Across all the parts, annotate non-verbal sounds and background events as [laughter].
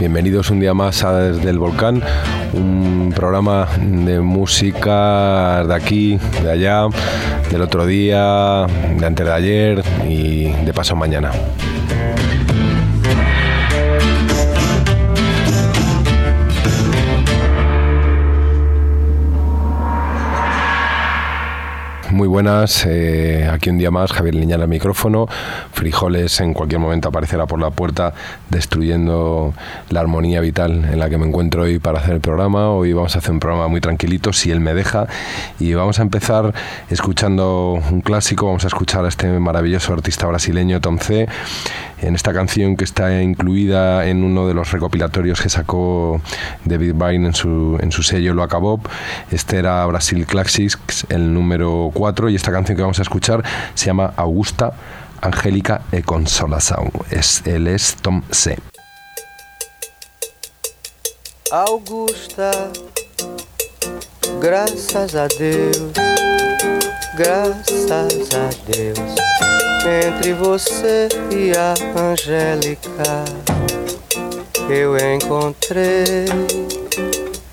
Bienvenidos un día más a Desde el Volcán, un programa de música de aquí, de allá, del otro día, de antes de ayer y de paso mañana. Muy buenas, eh, aquí un día más, Javier Liñán al micrófono. Frijoles en cualquier momento aparecerá por la puerta destruyendo la armonía vital en la que me encuentro hoy para hacer el programa. Hoy vamos a hacer un programa muy tranquilito, si él me deja. Y vamos a empezar escuchando un clásico, vamos a escuchar a este maravilloso artista brasileño Tom C en esta canción que está incluida en uno de los recopilatorios que sacó David Byrne en su, en su sello Lo Acabó. Este era Brasil Classics, el número 4, y esta canción que vamos a escuchar se llama Augusta, Angélica e Consolação. Es, él es Tom C. Augusta, graças a Deus, graças a Deus. Entre você e a Angélica eu encontrei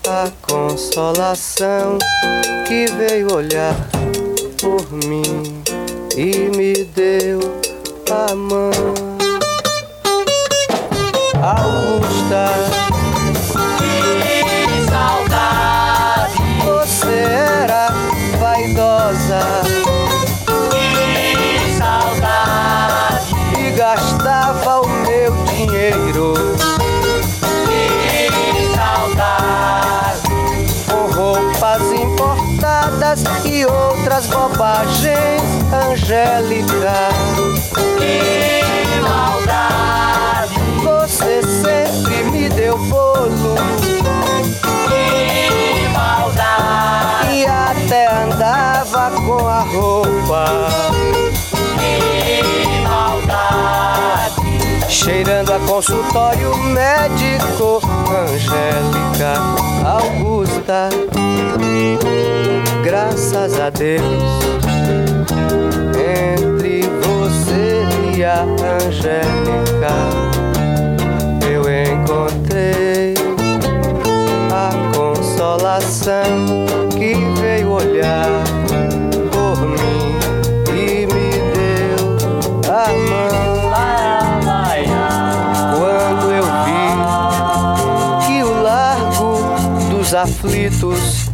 a consolação que veio olhar por mim e me deu a mão. Augusta, importadas e outras bobagens, Angélica. Que maldade! Você sempre me deu bolo. Que maldade! E até andava com a roupa cheirando a consultório médico, Chico, Angélica, Augusta. Graças a Deus, entre você e a Angélica, eu encontrei a consolação que veio olhar por mim. Aflitos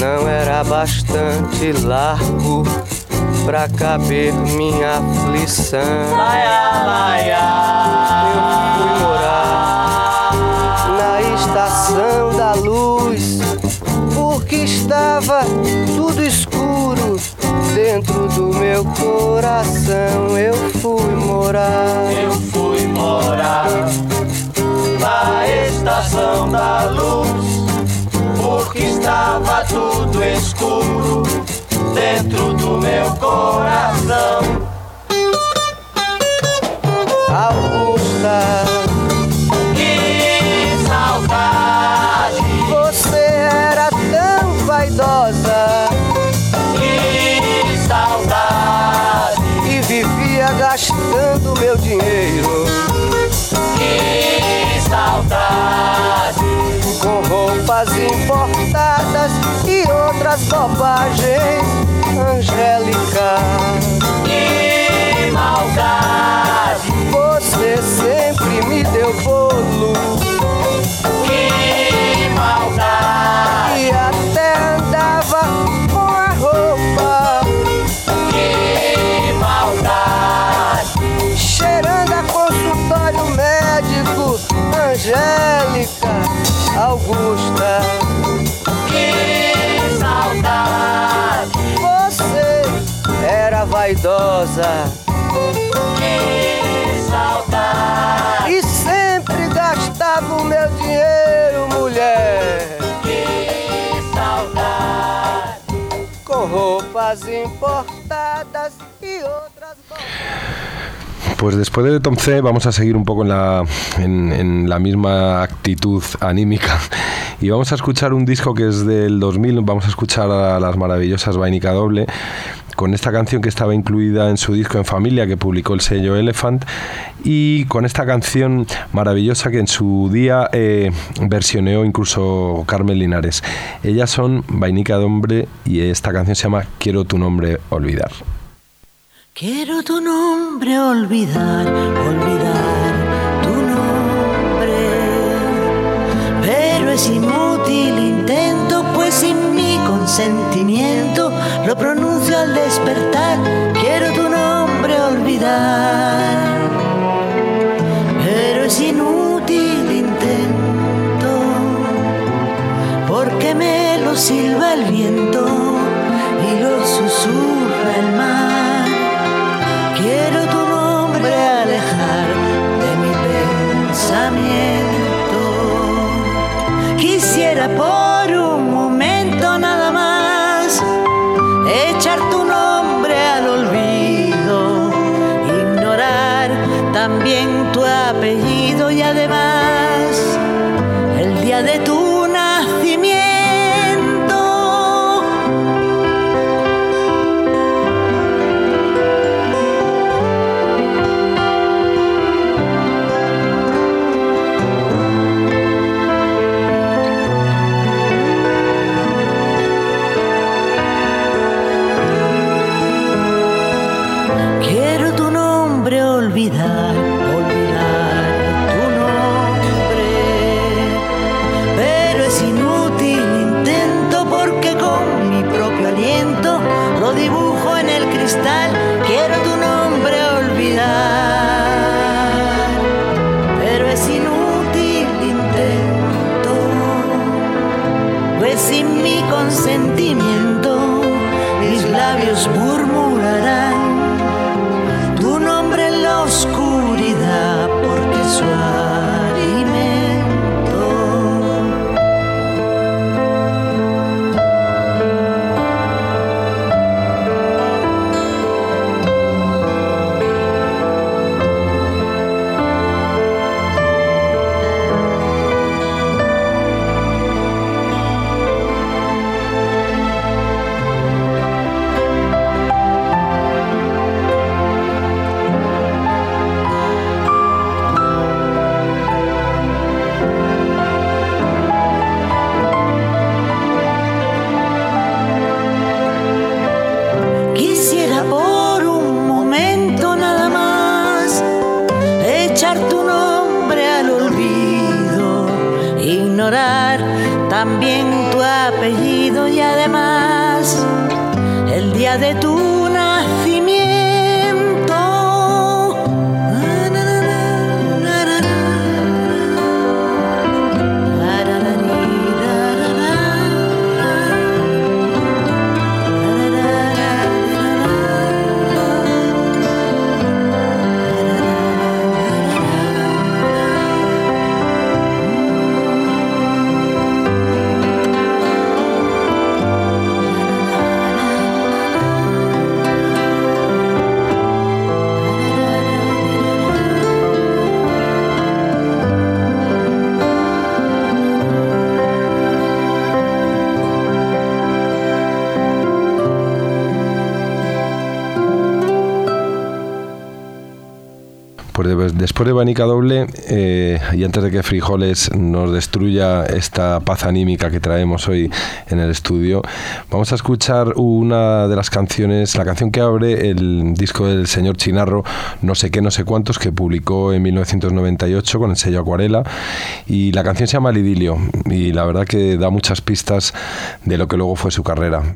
não era bastante largo pra caber minha aflição. Eu fui morar na estação da luz, porque estava tudo escuro dentro do meu coração. Eu fui morar. Eu fui morar na estação da luz, porque estava tudo escuro dentro do meu coração. Augusta, Que saudade, você era tão vaidosa. Que saudade, e vivia gastando meu dinheiro roupas importadas e outras bobagens. Angélica, que maldade, você sempre me deu bolo. Que maldade, e Augusta, Que saudade, você era vaidosa. Que saudade, e sempre gastava o meu dinheiro, mulher, que saudade. com roupas importadas e outras. Pues después de Tom C vamos a seguir un poco en la, en, la misma actitud anímica y vamos a escuchar un disco que es del 2000, vamos a escuchar a las maravillosas Vainica Doble con esta canción que estaba incluida en su disco En Familia que publicó el sello Elephant y con esta canción maravillosa que en su día eh, versioneó incluso Carmen Linares. Ellas son Vainica Doble y esta canción se llama Quiero tu nombre olvidar. Quiero tu nombre olvidar, olvidar tu nombre. Pero es inútil intento, pues sin mi consentimiento lo pronuncio al despertar. Quiero tu nombre olvidar. Pero es inútil intento, porque me lo silba el viento y lo susurra el mar. Pensamiento. Quisiera por un sin mi consentimiento. Mis labios murmurarán tu nombre en la oscuridad porque su Después de, después Doble, eh, y antes de que Frijoles nos destruya esta paz anímica que traemos hoy en el estudio, vamos a escuchar una de las canciones, la canción que abre el disco del señor Chinarro, No sé qué, no sé cuántos, que publicó en 1998 con el sello Acuarela. Y la canción se llama El Idilio, y la verdad que da muchas pistas de lo que luego fue su carrera.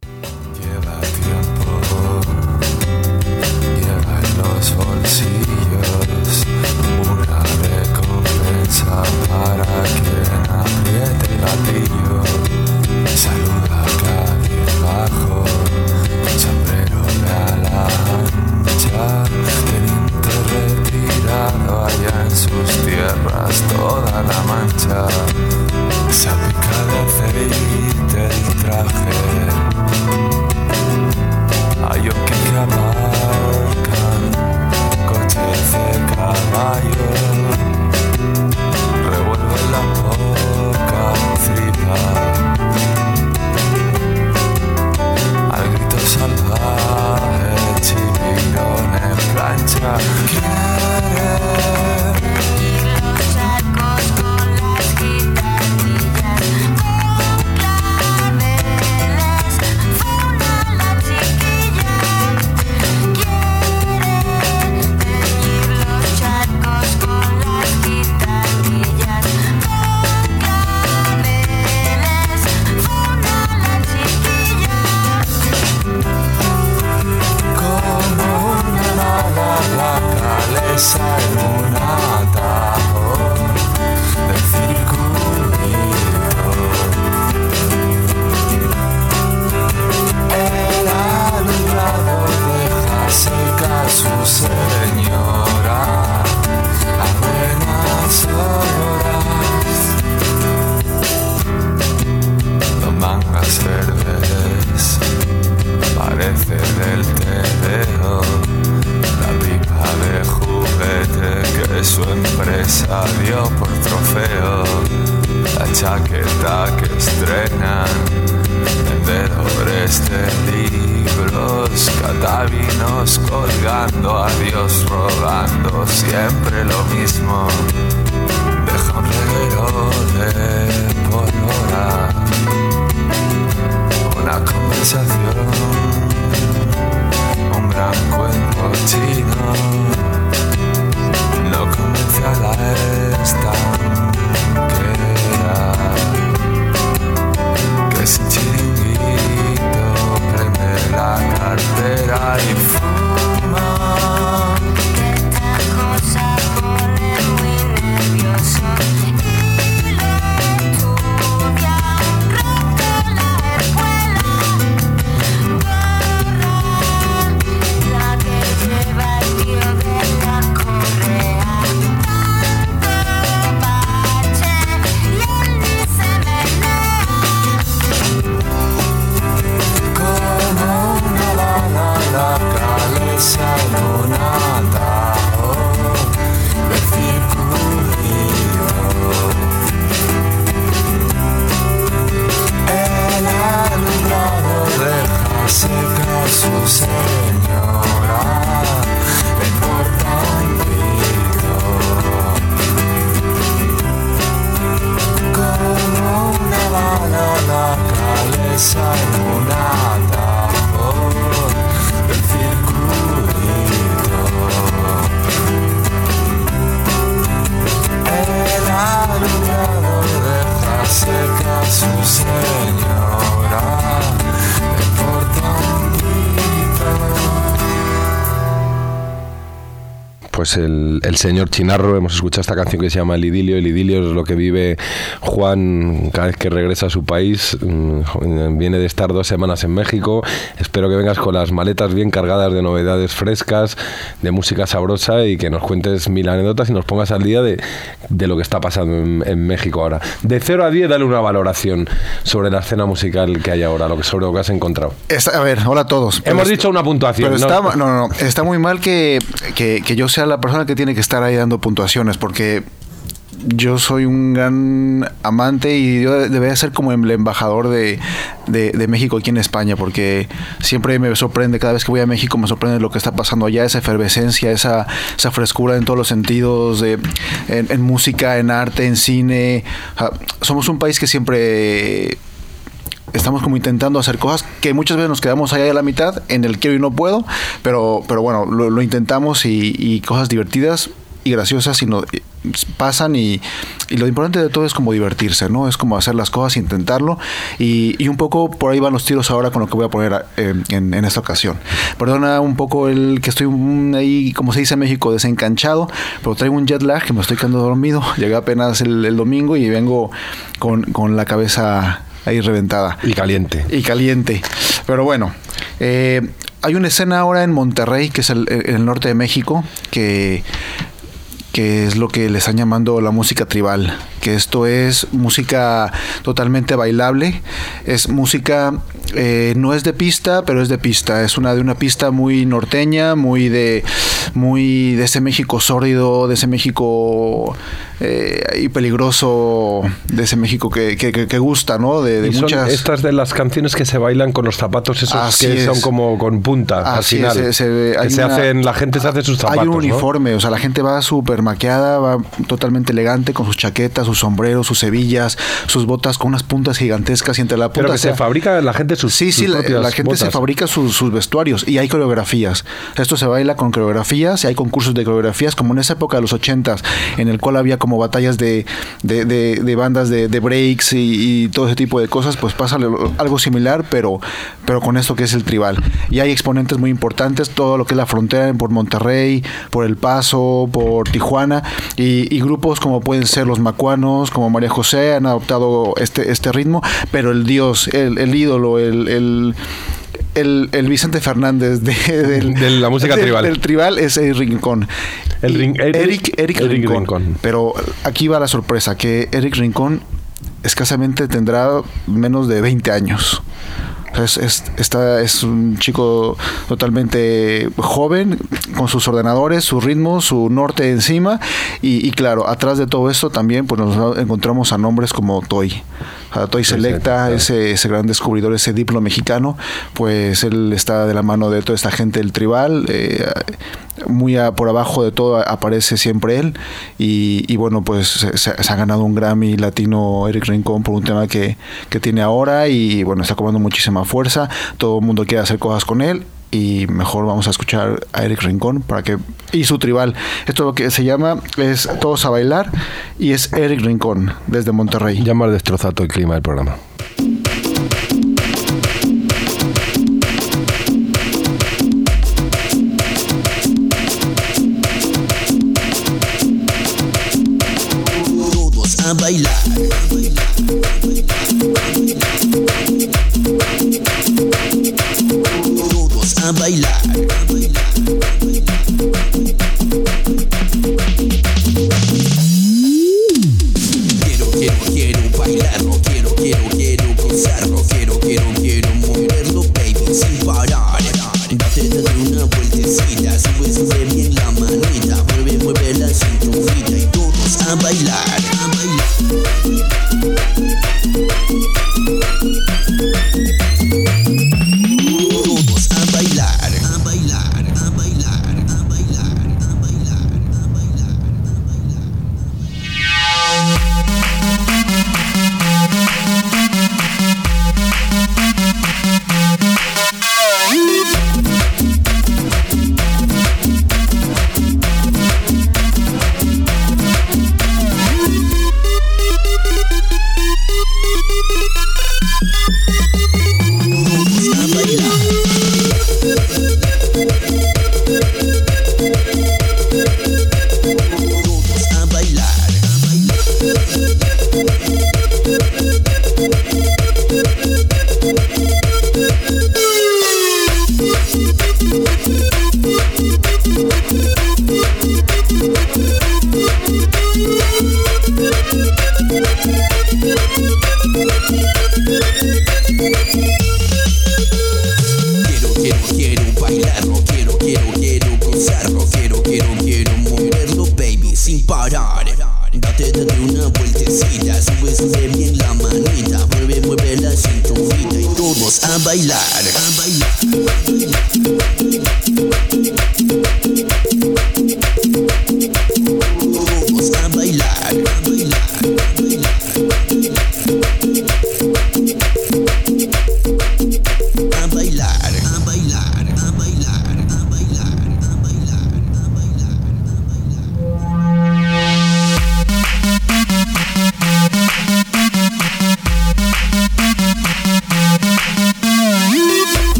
was señor. Pues el, el señor Chinarro. Hemos escuchado esta canción que se llama El idilio. El idilio es lo que vive Juan cada vez que regresa a su país. Mm, Viene de estar dos semanas en México. Espero que vengas con las maletas bien cargadas de novedades frescas, de música sabrosa y que nos cuentes mil anécdotas y nos pongas al día de, de lo que está pasando en, en México ahora. De 0 a 10, dale una valoración sobre la escena musical que hay ahora, lo que, sobre lo que has encontrado. Está- a ver, hola a todos. Hemos dicho una puntuación. Pero ¿no? está, no, no, está muy mal que, que- que yo sea la persona que tiene que estar ahí dando puntuaciones, porque yo soy un gran amante y yo debería ser como el embajador de, de- México aquí en España, porque siempre me sorprende, cada vez que voy a México me sorprende lo que está pasando allá, esa efervescencia, esa, frescura en todos los sentidos, de, en, música, en arte, en cine. Somos un país que siempre estamos como intentando hacer cosas que muchas veces nos quedamos allá a la mitad en el quiero y no puedo, pero, pero bueno, lo, intentamos y, cosas divertidas y graciosas y no, pasan y, lo importante de todo es como divertirse, ¿no? Es como hacer las cosas, intentarlo y, un poco por ahí van los tiros ahora con lo que voy a poner eh, en, esta ocasión. Perdona un poco el que estoy ahí, como se dice en México, desencanchado, pero traigo un jet lag que me estoy quedando dormido. [laughs] Llegué apenas el, el domingo y vengo con, con la cabeza ahí reventada Y caliente. y caliente. Pero bueno, eh, hay una escena ahora en Monterrey, que es el, en el norte de México, que, que es lo que le están llamando la música tribal, que esto es música totalmente bailable, es música, eh, no es de pista, pero es de pista, es una de una pista muy norteña, muy de, muy de ese México sórdido, de ese México eh, y peligroso, de ese México que, que, que- que gusta, ¿no? De, de Y son muchas... estas de las canciones que se bailan con los zapatos esos Así que son como con punta al Así final. es, se- se- que hay se una- hacen, la gente se hace sus zapatos. Hay un ¿no? uniforme, o sea, la gente va súper maqueada, va totalmente elegante con sus chaquetas, sus sombreros, sus hebillas, sus botas con unas puntas gigantescas y entre la punta Pero que se fabrica la gente sus Sí, sí, sus la, gente se fabrica sus, sus vestuarios y hay coreografías. Esto se baila con coreografías y hay concursos de coreografías, como en esa época de los ochentas, en el cual había como batallas de, de, de- de bandas de, de breaks y, y todo ese tipo de cosas, pues pasa algo similar, pero, pero con esto que es el tribal. Y hay exponentes muy importantes, todo lo que es la frontera por Monterrey, por El Paso, por Tijuana, y, y grupos como pueden ser los macuanos, como María José, han adoptado este, este ritmo, pero el dios, el, el ídolo, el, el el, el Vicente Fernández de, del- De la música tribal. del tribal es Eric Rincón. El Y Rin- Eric- Eric, Eric, Eric Rincón. Rincón. Pero aquí va la sorpresa, que Eric Rincón escasamente tendrá menos de 20 años. Es, es, está, es un chico totalmente joven, con sus ordenadores, su ritmo, su norte encima. Y, y claro, atrás de todo esto también pues nos encontramos a nombres como Toy. A Toy Selecta, ese, ese gran descubridor, ese diplo mexicano, pues él está de la mano de toda esta gente del tribal. eh, muy a- por abajo de todo aparece siempre él. Y, y bueno, pues se ha ganado un Grammy latino Eric Rincón por un tema que, que tiene ahora. Y bueno, está cobrando muchísima fuerza. Todo el mundo quiere hacer cosas con él. Y mejor vamos a escuchar a Eric Rincón para que. Y su tribal. Esto lo que se llama es Todos a bailar. Y es Eric Rincón desde Monterrey. Ya me has destrozado el clima del programa. todos a bailar.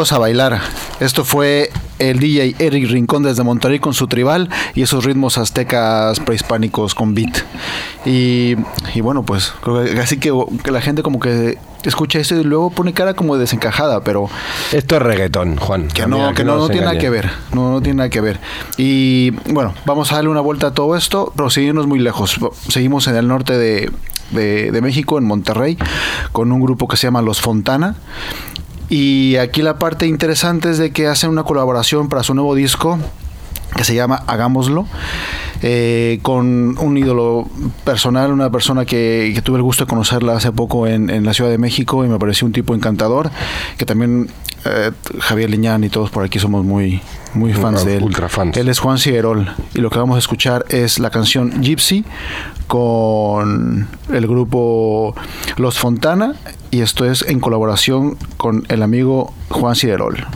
Todos a bailar. Esto fue el DJ Eric Rincón desde Monterrey con su tribal y esos ritmos aztecas prehispánicos con beat. Y, y bueno, pues creo que así que, que la gente como que escucha eso y luego pone cara como desencajada, pero Esto es reggaetón, Juan. que Mira, no, que no, no nos tiene nada que ver. No, no tiene nada que ver. Y bueno, vamos a darle una vuelta a todo esto, pero seguimos muy lejos. Seguimos en el norte de, de- de México, en Monterrey, con un grupo que se llama Los Fontana. Y aquí la parte interesante es de que hacen una colaboración para su nuevo disco que se llama Hagámoslo, eh, con un ídolo personal, una persona que, que tuve el gusto de conocerla hace poco en, en la Ciudad de México y me pareció un tipo encantador, que también eh, Javier Liñán y todos por aquí somos muy, muy fans de él. Ultra fans. Él es Juan Ciderol y lo que vamos a escuchar es la canción Gypsy con el grupo Los Fontana y esto es en colaboración con el amigo Juan Ciderol.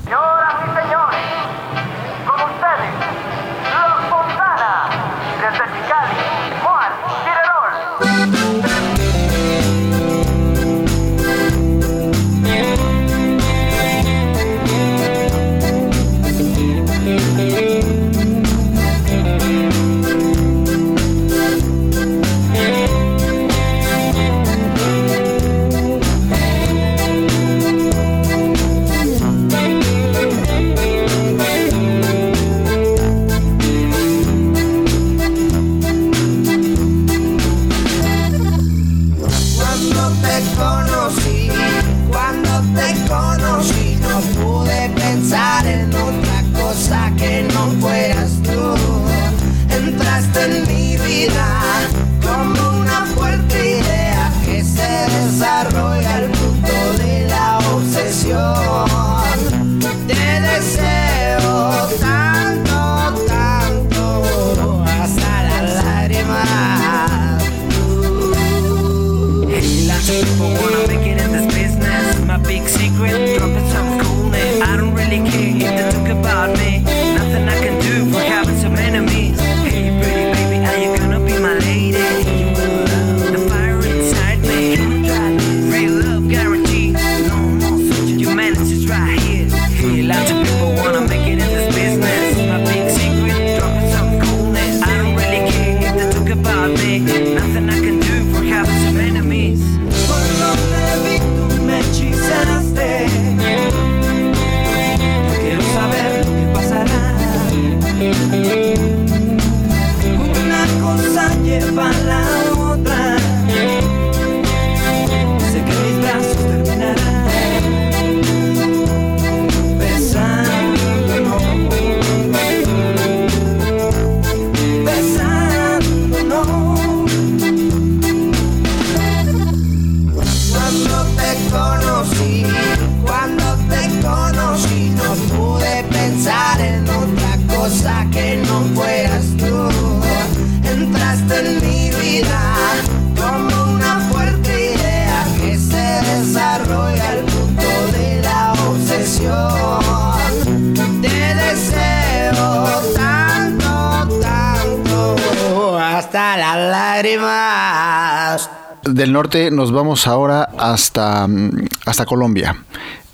Del norte nos vamos ahora hasta, mm, hasta Colombia.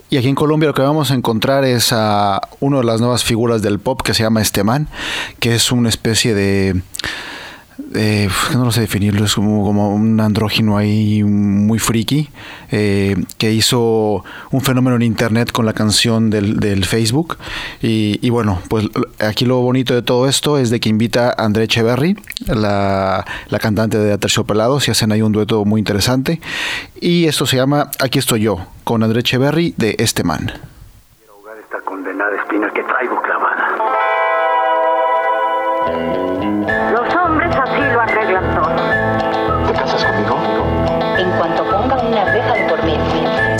Y aquí en Colombia lo que vamos a encontrar es a una de las nuevas figuras del pop que se llama Esteman, que es una especie de... de- uf, no lo sé definirlo, es como, como un andrógino ahí muy friki, eh, que hizo un fenómeno en internet con la canción del, Facebook. Y, y bueno, pues aquí lo bonito de todo esto es de que invita a André Echeverry, la, la cantante de Aterciopelados, y hacen ahí un dueto muy interesante. Y esto se llama Aquí estoy yo, con André Echeverry de Este Man.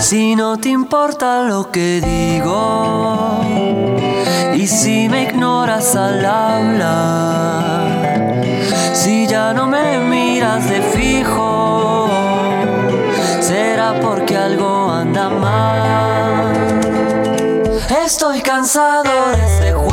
Si no te importa lo que digo y si me ignoras al hablar, si ya no me miras de fijo, será porque algo anda mal. Estoy cansado de este juego,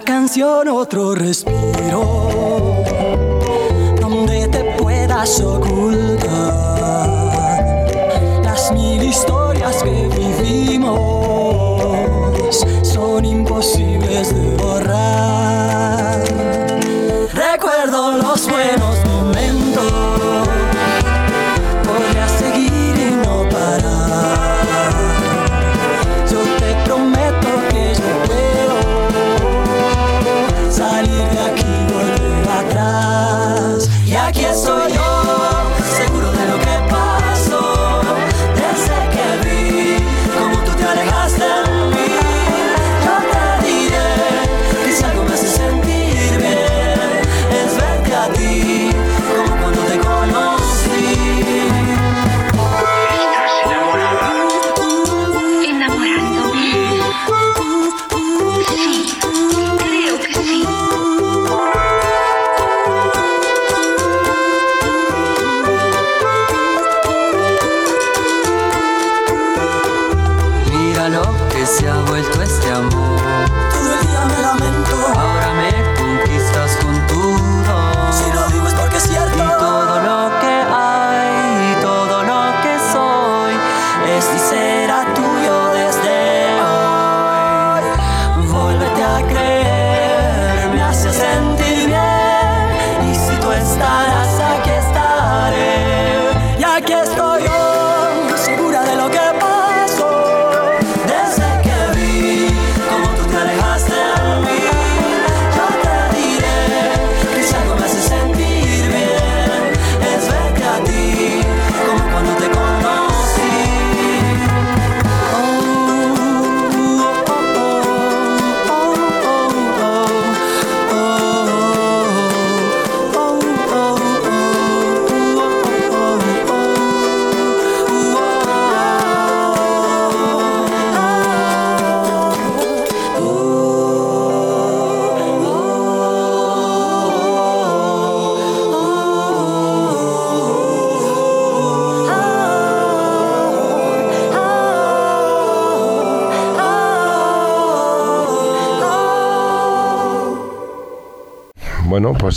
Canción, otro respiro, donde te puedas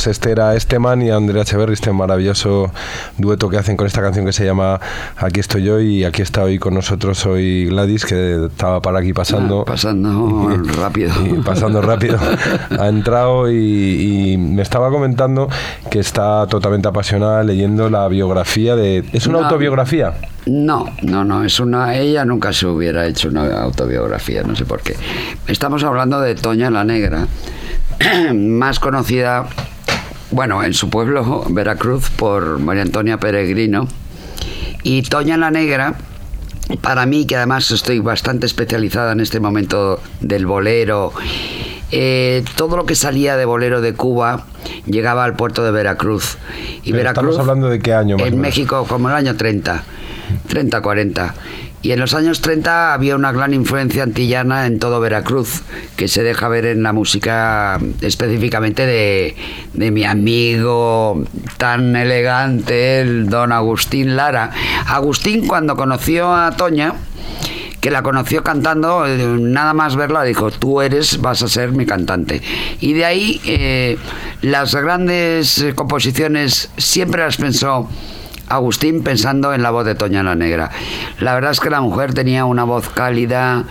Pues este era Esteman y Andrea Echeverri, este maravilloso dueto que hacen con esta canción que se llama Aquí estoy yo y aquí está hoy con nosotros hoy Gladys, que estaba para aquí pasando. Ah, pasando [laughs] rápido. Y pasando rápido. [laughs] ha entrado y, y me estaba comentando que está totalmente apasionada leyendo la biografía de... ¿Es una No. autobiografía? No, no, no, es una. Ella nunca se hubiera hecho una autobiografía, no sé por qué. Estamos hablando de Toña la Negra, [clears throat] más conocida, bueno, en su pueblo, Veracruz, por María Antonia Peregrino. Y Toña la Negra, para mí, que además estoy bastante especializada en este momento del bolero, eh, todo lo que salía de bolero de Cuba llegaba al puerto de Veracruz. Y Pero Veracruz, estamos hablando de qué año, más En. México, como el año 30, 30, 40. Y en los años 30 había una gran influencia antillana en todo Veracruz, que se deja ver en la música específicamente de, mi amigo tan elegante, el don Agustín Lara. Agustín cuando conoció a Toña, que la conoció cantando, nada más verla dijo, tú eres, vas a ser mi cantante. Y de ahí eh, las grandes eh, composiciones siempre las pensó Agustín pensando en la voz de Toña la Negra. La verdad es que la mujer tenía una voz cálida,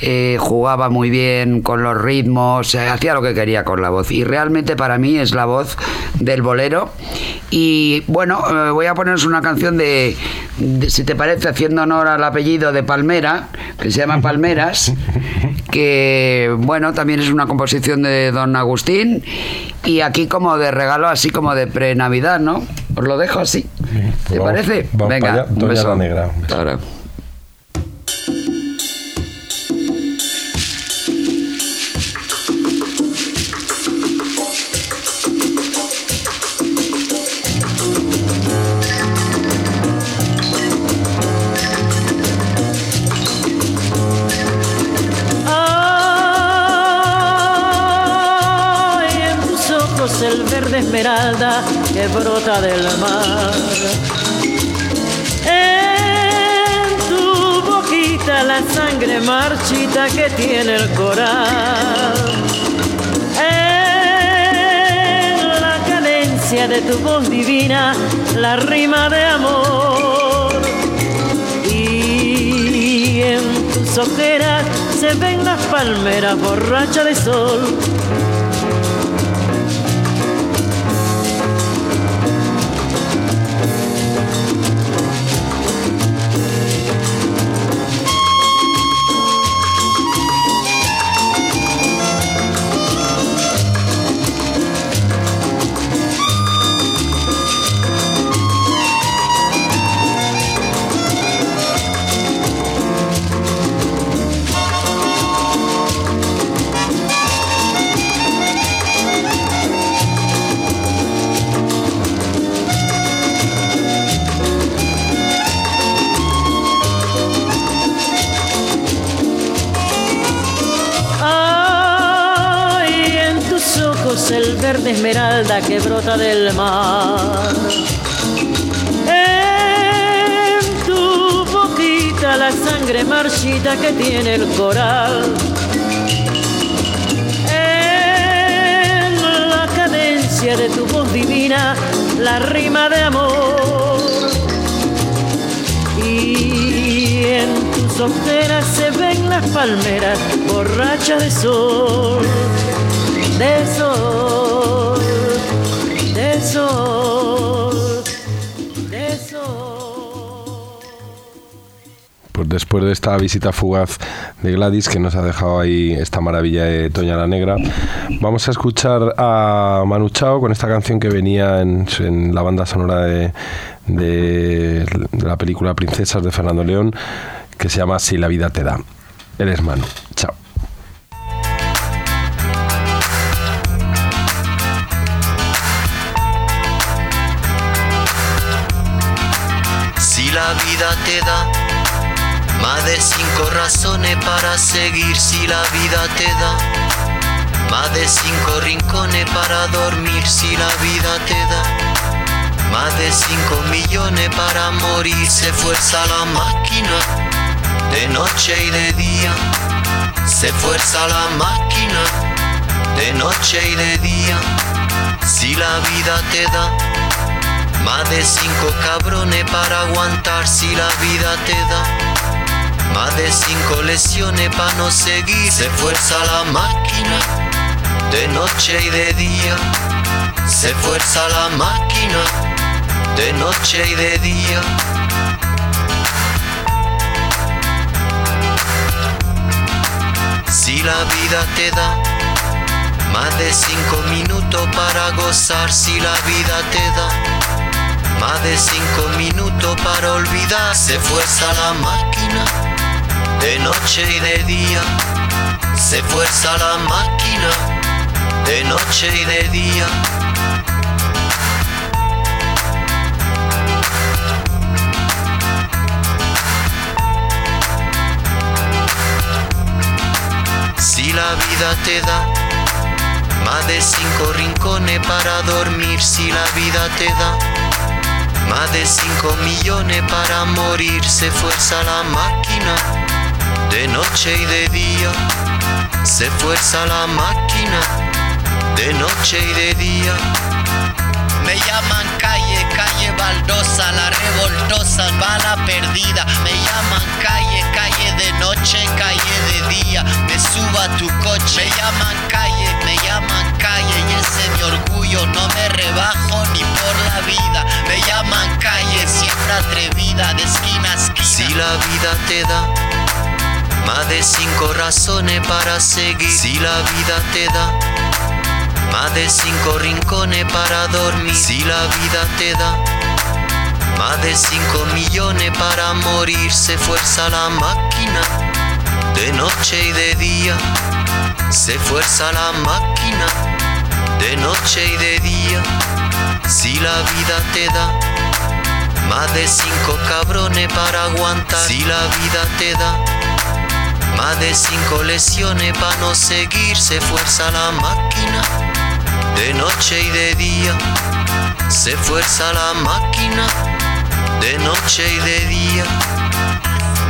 eh, jugaba muy bien con los ritmos, eh, hacía lo que quería con la voz. Y realmente para mí es la voz del bolero. Y bueno, eh, voy a poneros una canción de, de, si te parece, haciendo honor al apellido de Palmera, que se llama Palmeras, [laughs] que bueno, también es una composición de don Agustín. Y aquí como de regalo, así como de pre-Navidad, ¿no? Os lo dejo así. ¿Te vamos- parece? vamos Venga, para allá. un beso. la Negra. Un beso. Hasta ahora. Ay, en tus ojos el verde esmeralda brota del mar. En tu boquita la sangre marchita que tiene el coral. En la cadencia de tu voz divina, la rima de amor. Y en tus ojeras se ven las palmeras borrachas de sol. Que brota del mar. En tu boquita la sangre marchita que tiene el coral. En la cadencia de tu voz divina, la rima de amor. Y en tus ojeras se ven las palmeras borrachas de sol, de sol, después de esta visita fugaz de Gladys, que nos ha dejado ahí esta maravilla de Toña la Negra, vamos a escuchar a Manu Chao con esta canción que venía en, la banda sonora de, de la película Princesas de Fernando León, que se llama Si la vida te da. Eres Manu. Chao. Si la vida te da más de cinco razones para seguir, si la vida te da. Más de cinco rincones para dormir, si la vida te da. Más de cinco millones para morir, se fuerza la máquina de noche y de día, se fuerza la máquina de noche y de día. Si la vida te da más de cinco cabrones para aguantar, si la vida te da más de cinco lesiones para no seguir, se fuerza la máquina de noche y de día, se fuerza la máquina de noche y de día. Si la vida te da más de cinco minutos para gozar, si la vida te da más de cinco minutos para olvidar, se fuerza la máquina de noche y de día, se fuerza la máquina de noche y de día. Si la vida te da más de cinco rincones para dormir, si la vida te da más de cinco millones para morir, se fuerza la máquina de noche y de día, se fuerza la máquina de noche y de día. Me llaman calle, calle baldosa, la revoltosa, bala perdida. Me llaman calle, calle de noche, calle de día. Me subo a tu coche, me llaman calle, me llaman calle y ese es mi orgullo. No me rebajo ni por la vida. Me llaman calle, siempre atrevida, de esquina a esquina. Si la vida te da más de cinco razones para seguir, si la vida te da más de cinco rincones para dormir, si la vida te da más de cinco millones para morir, se fuerza la máquina de noche y de día, se fuerza la máquina de noche y de día, si la vida te da más de cinco cabrones para aguantar, si la vida te da más de cinco lesiones para no seguir, se fuerza la máquina de noche y de día, se fuerza la máquina de noche y de día.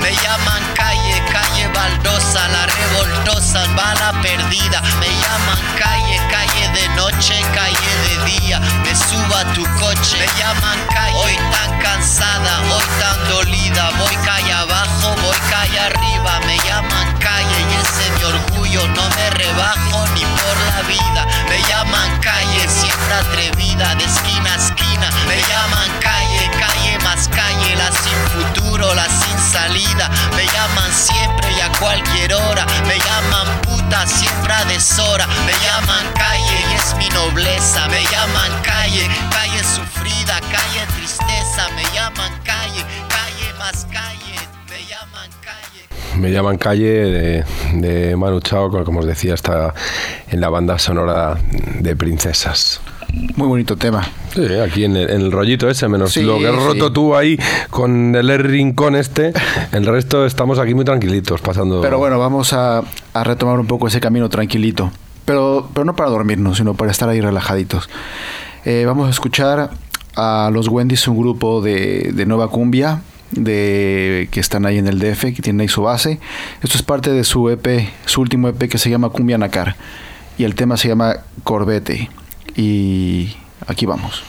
Me llaman calle, calle baldosa, la revoltosa, bala perdida. Me llaman calle, calle de noche, calle de día. Me subo a tu coche, me llaman calle. Hoy tan cansada, hoy tan dolida. Voy calle abajo, voy calle arriba. Me llaman calle y ese es mi orgullo. No me rebajo ni por la vida. Me llaman calle, siempre atrevida, de esquina a esquina. Me llaman calle, calle más calle, la sin futuro, la sin salida. Me llaman siempre y a cualquier hora. Me llaman puta siempre a deshora. Me llaman calle y es mi nobleza. Me llaman calle, calle sufrida, calle tristeza. Me llaman calle, calle más calle. Me llaman calle. Me llaman Calle de, de Manu Chao, como os decía, está en la banda sonora de Princesas. Muy bonito tema. Sí, aquí en el, en el rollito ese, menos Sí, lo que has sí. roto tú ahí con el rincón este, el resto estamos aquí muy tranquilitos, pasando... Pero bueno, vamos a, a retomar un poco ese camino tranquilito. Pero, pero no para dormirnos, sino para estar ahí relajaditos. Eh, vamos a escuchar a los Wendy's, un grupo de, de Nueva Cumbia, de, que están ahí en el DF, que tienen ahí su base. Esto es parte de su EP, su último EP que se llama Cumbia Nacar. Y el tema se llama Corbete. Y aquí vamos.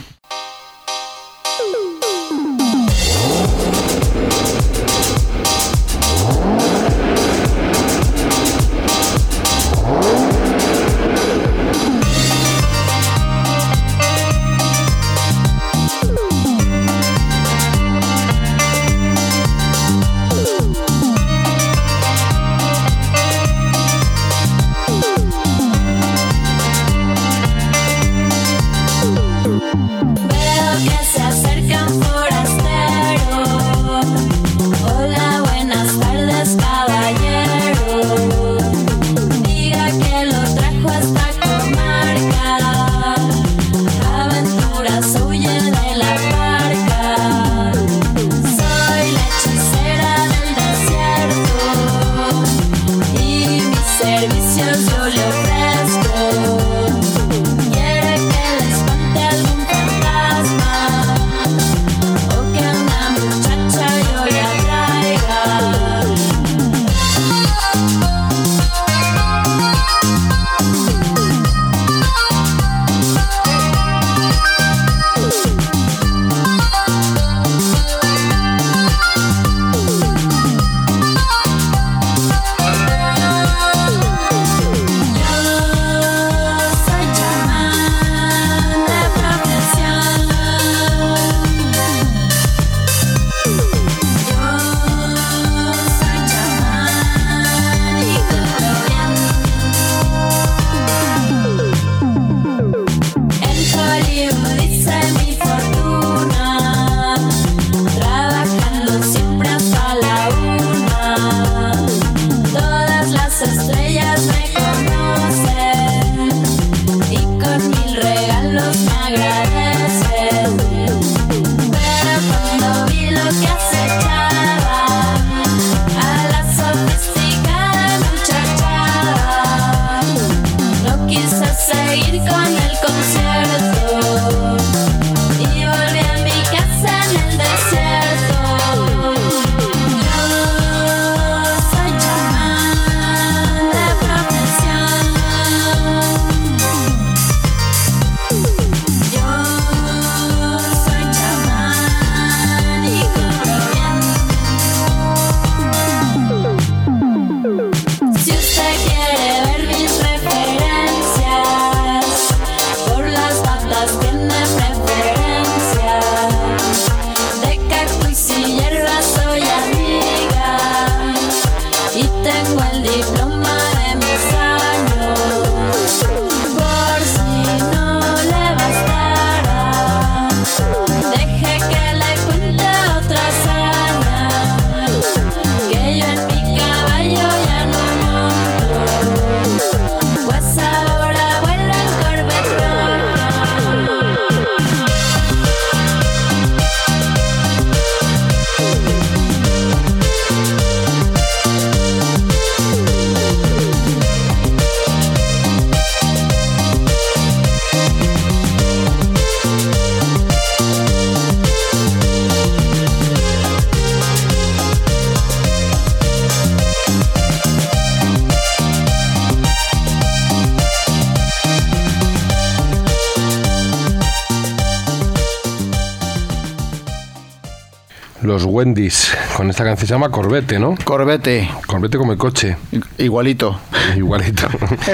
Wendy's, con esta canción se llama Corbete, ¿no? Corbete. Corbete como el coche. Igualito. Igualito.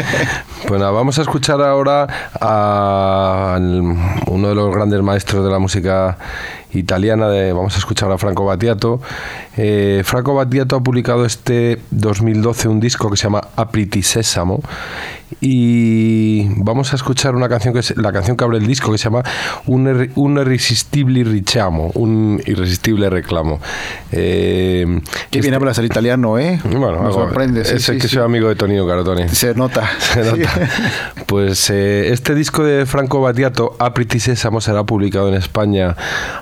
[laughs] pues nada, vamos a escuchar ahora a uno de los grandes maestros de la música italiana, de, vamos a escuchar a Franco Battiato. Eh, Franco Battiato ha publicado este 2012 un disco que se llama Apriti Sésamo y vamos a escuchar una canción que es la canción que abre el disco que se llama Un, un irresistible richiamo, un irresistible reclamo. Eh, Que bien hablas el italiano, ¿eh? bueno, Me sorprende. sí, es el sí, que sí. soy amigo de Tonino Carotone. Se nota. [laughs] Se nota. [laughs] Pues eh, este disco de Franco Battiato, Apriti Sésamo, será publicado en España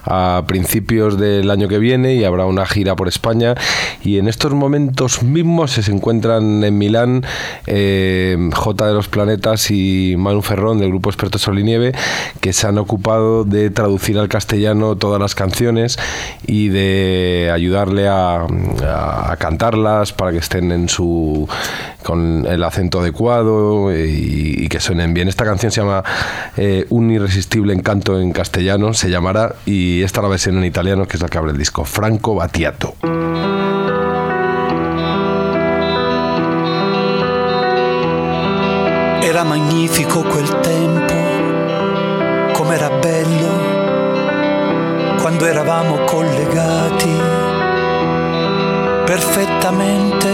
a principios del año que viene y habrá una gira por España. Y en estos momentos mismos se encuentran en Milán eh, J de los Planetas y Manu Ferrón del grupo Experto Sol y Nieve, que se han ocupado de traducir al castellano todas las canciones y de ayudarle a, cantarlas para que estén en su con el acento adecuado y, y que suenen bien. Esta canción se llama eh, Un irresistible encanto en castellano, se llamará, y esta la versión en italiano, que es la que abre el disco, Franco Battiato. Era magnifico quel tempo, com'era bello quando eravamo collegati perfettamente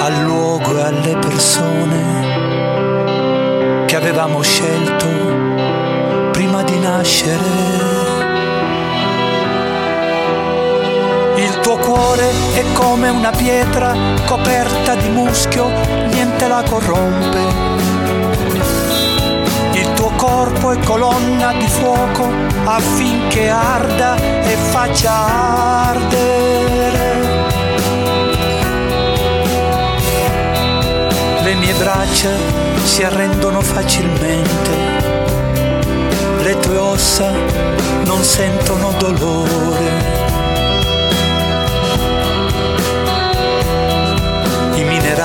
al luogo e alle persone che avevamo scelto prima di nascere. Cuore è come una pietra coperta di muschio, niente la corrompe. Il tuo corpo è colonna di fuoco affinché arda e faccia ardere. Le mie braccia si arrendono facilmente, le tue ossa non sentono dolore.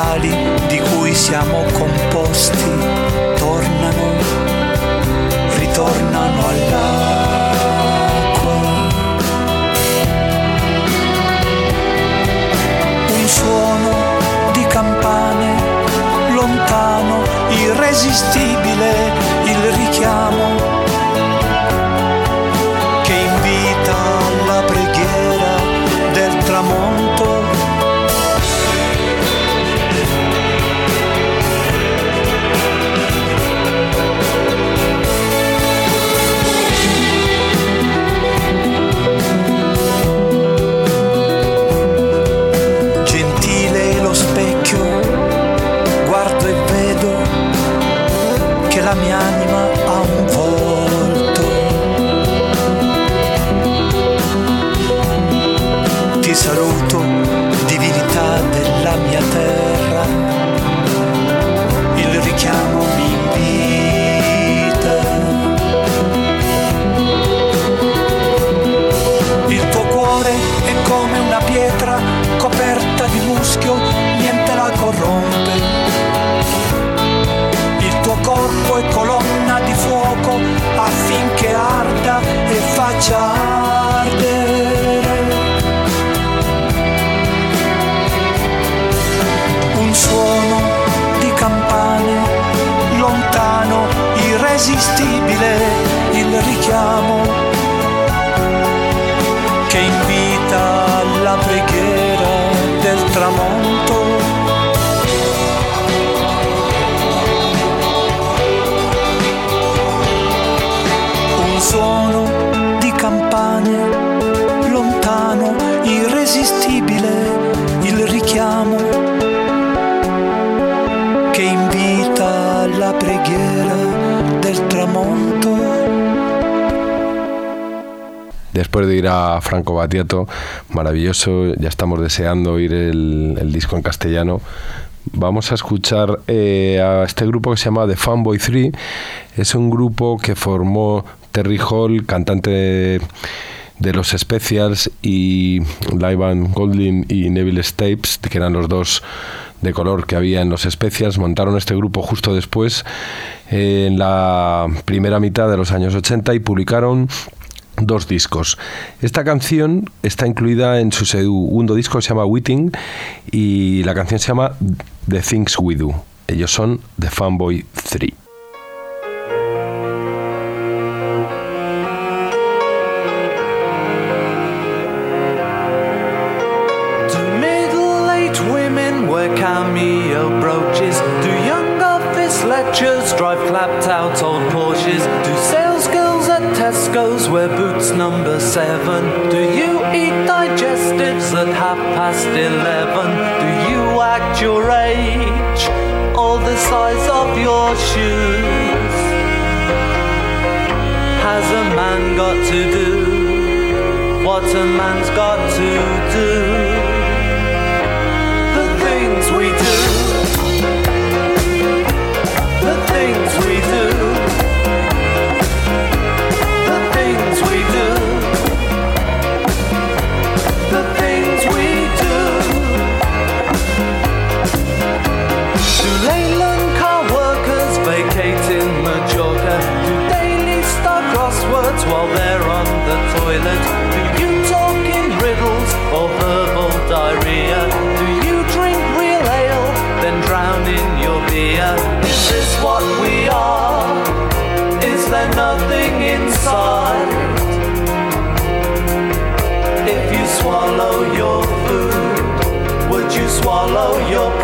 I minerali di cui siamo composti tornano, ritornano all'acqua. Un suono di campane lontano, irresistibile il richiamo Battiato, maravilloso, ya estamos deseando oír el, disco en castellano. Vamos a escuchar eh, a este grupo que se llama The Fanboy 3. Es un grupo que formó Terry Hall, cantante de, los Specials, y Lyvan Golding y Neville Stapes, que eran los dos de color que había en los Specials. Montaron este grupo justo después, en la primera mitad de los años 80, y publicaron dos discos. Esta canción está incluida en su segundo disco se llama Witting y la canción se llama The Things We Do. Ellos son The Fanboy 3. What a man's got to do? follow your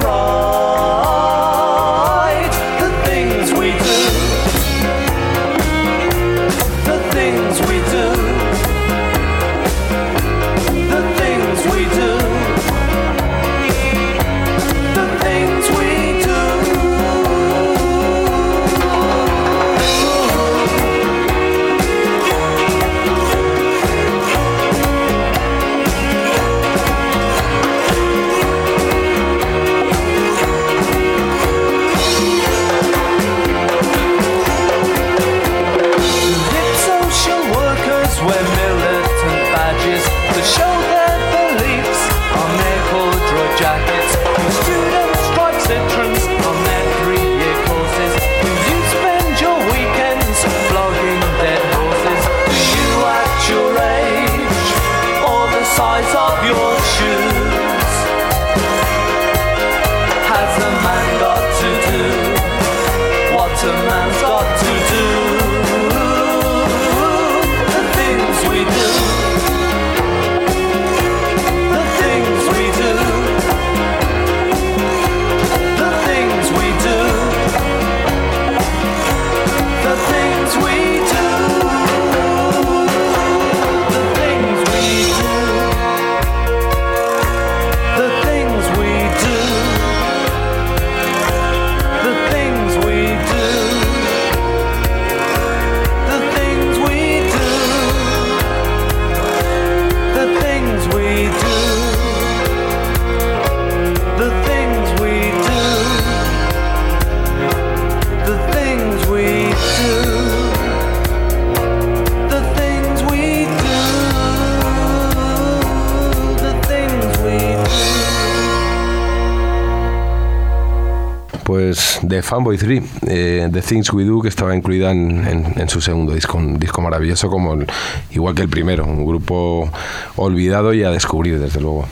Pues The Fanboy 3, eh, The Things We Do, que estaba incluida en, en- en su segundo disco, un disco maravilloso como el- igual que el primero, un grupo olvidado y a descubrir desde luego.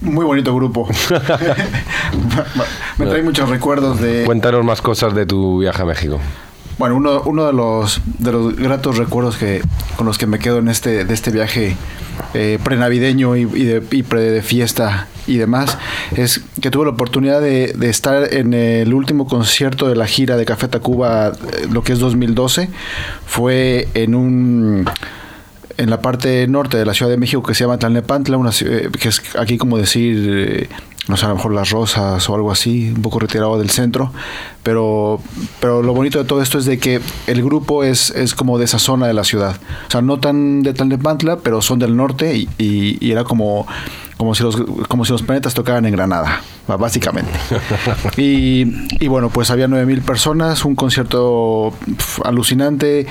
Muy bonito grupo. [laughs] Me trae muchos recuerdos de... Cuéntanos más cosas de tu viaje a México. Bueno, uno, uno de los de los gratos recuerdos que con los que me quedo en este de este viaje eh, prenavideño y, y de, y pre de fiesta y demás es que tuve la oportunidad de, de estar en el último concierto de la gira de Café Tacuba, eh, lo que es 2012, fue en un en la parte norte de la Ciudad de México que se llama Tlalnepantla, una, eh, que es aquí como decir, eh, no sé, a lo mejor Las Rosas o algo así, un poco retirado del centro, pero, pero lo bonito de todo esto es de que el grupo es, es como de esa zona de la ciudad, o sea, no tan de Tlalnepantla, pero son del norte y, y- y era como, como, si los, como si los planetas tocaran en Granada, básicamente. [laughs] Y, y bueno, pues había 9000 personas, un concierto pf, alucinante.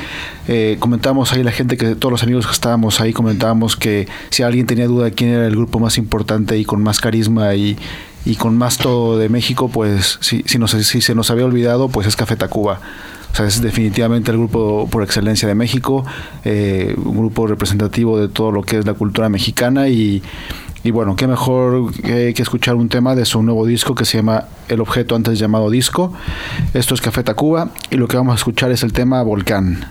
Eh, comentamos ahí la gente que todos los amigos que estábamos ahí comentábamos que si alguien tenía duda de quién era el grupo más importante y con más carisma y, y con más todo de México, pues si, si, nos- si se nos había olvidado, pues es Café Tacuba. O sea, es definitivamente el grupo por excelencia de México, eh, un grupo representativo de todo lo que es la cultura mexicana y, y bueno, qué mejor que escuchar un tema de su nuevo disco que se llama El objeto antes llamado disco. Esto es Café Tacuba y lo que vamos a escuchar es el tema Volcán.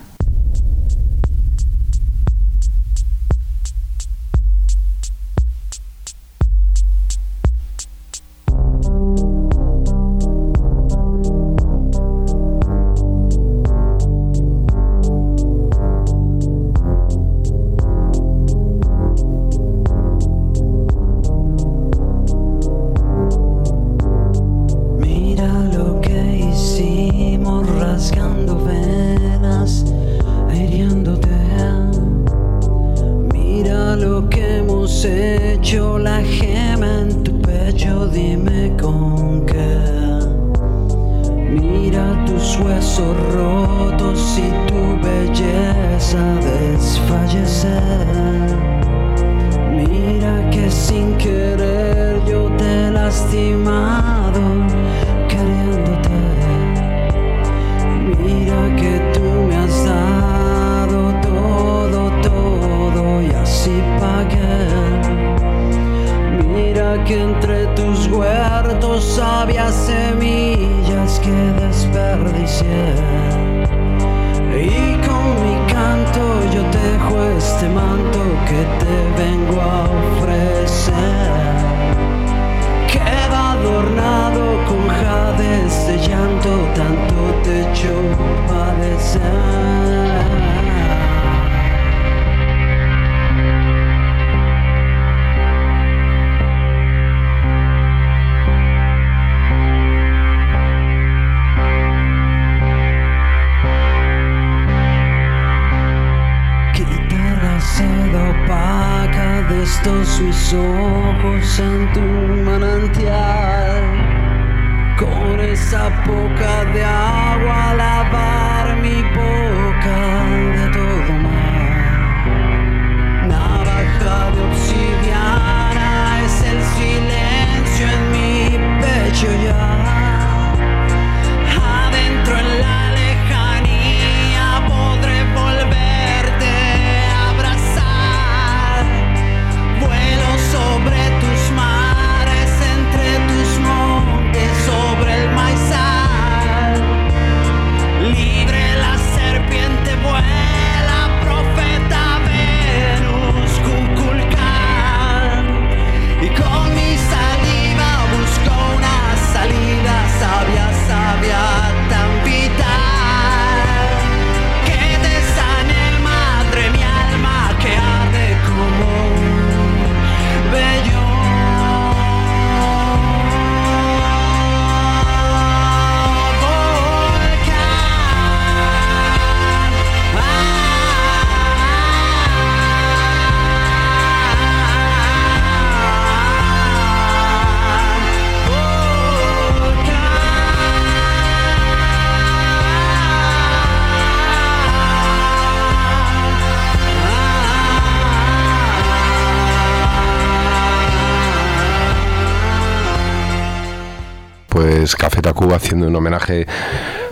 Haciendo un homenaje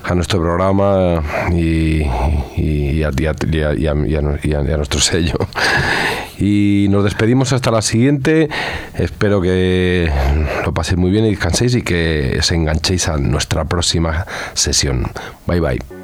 a nuestro programa y, y- a, nuestro sello. Y nos despedimos hasta la siguiente. Espero que lo paséis muy bien y descanséis y que os enganchéis a nuestra próxima sesión. Bye bye.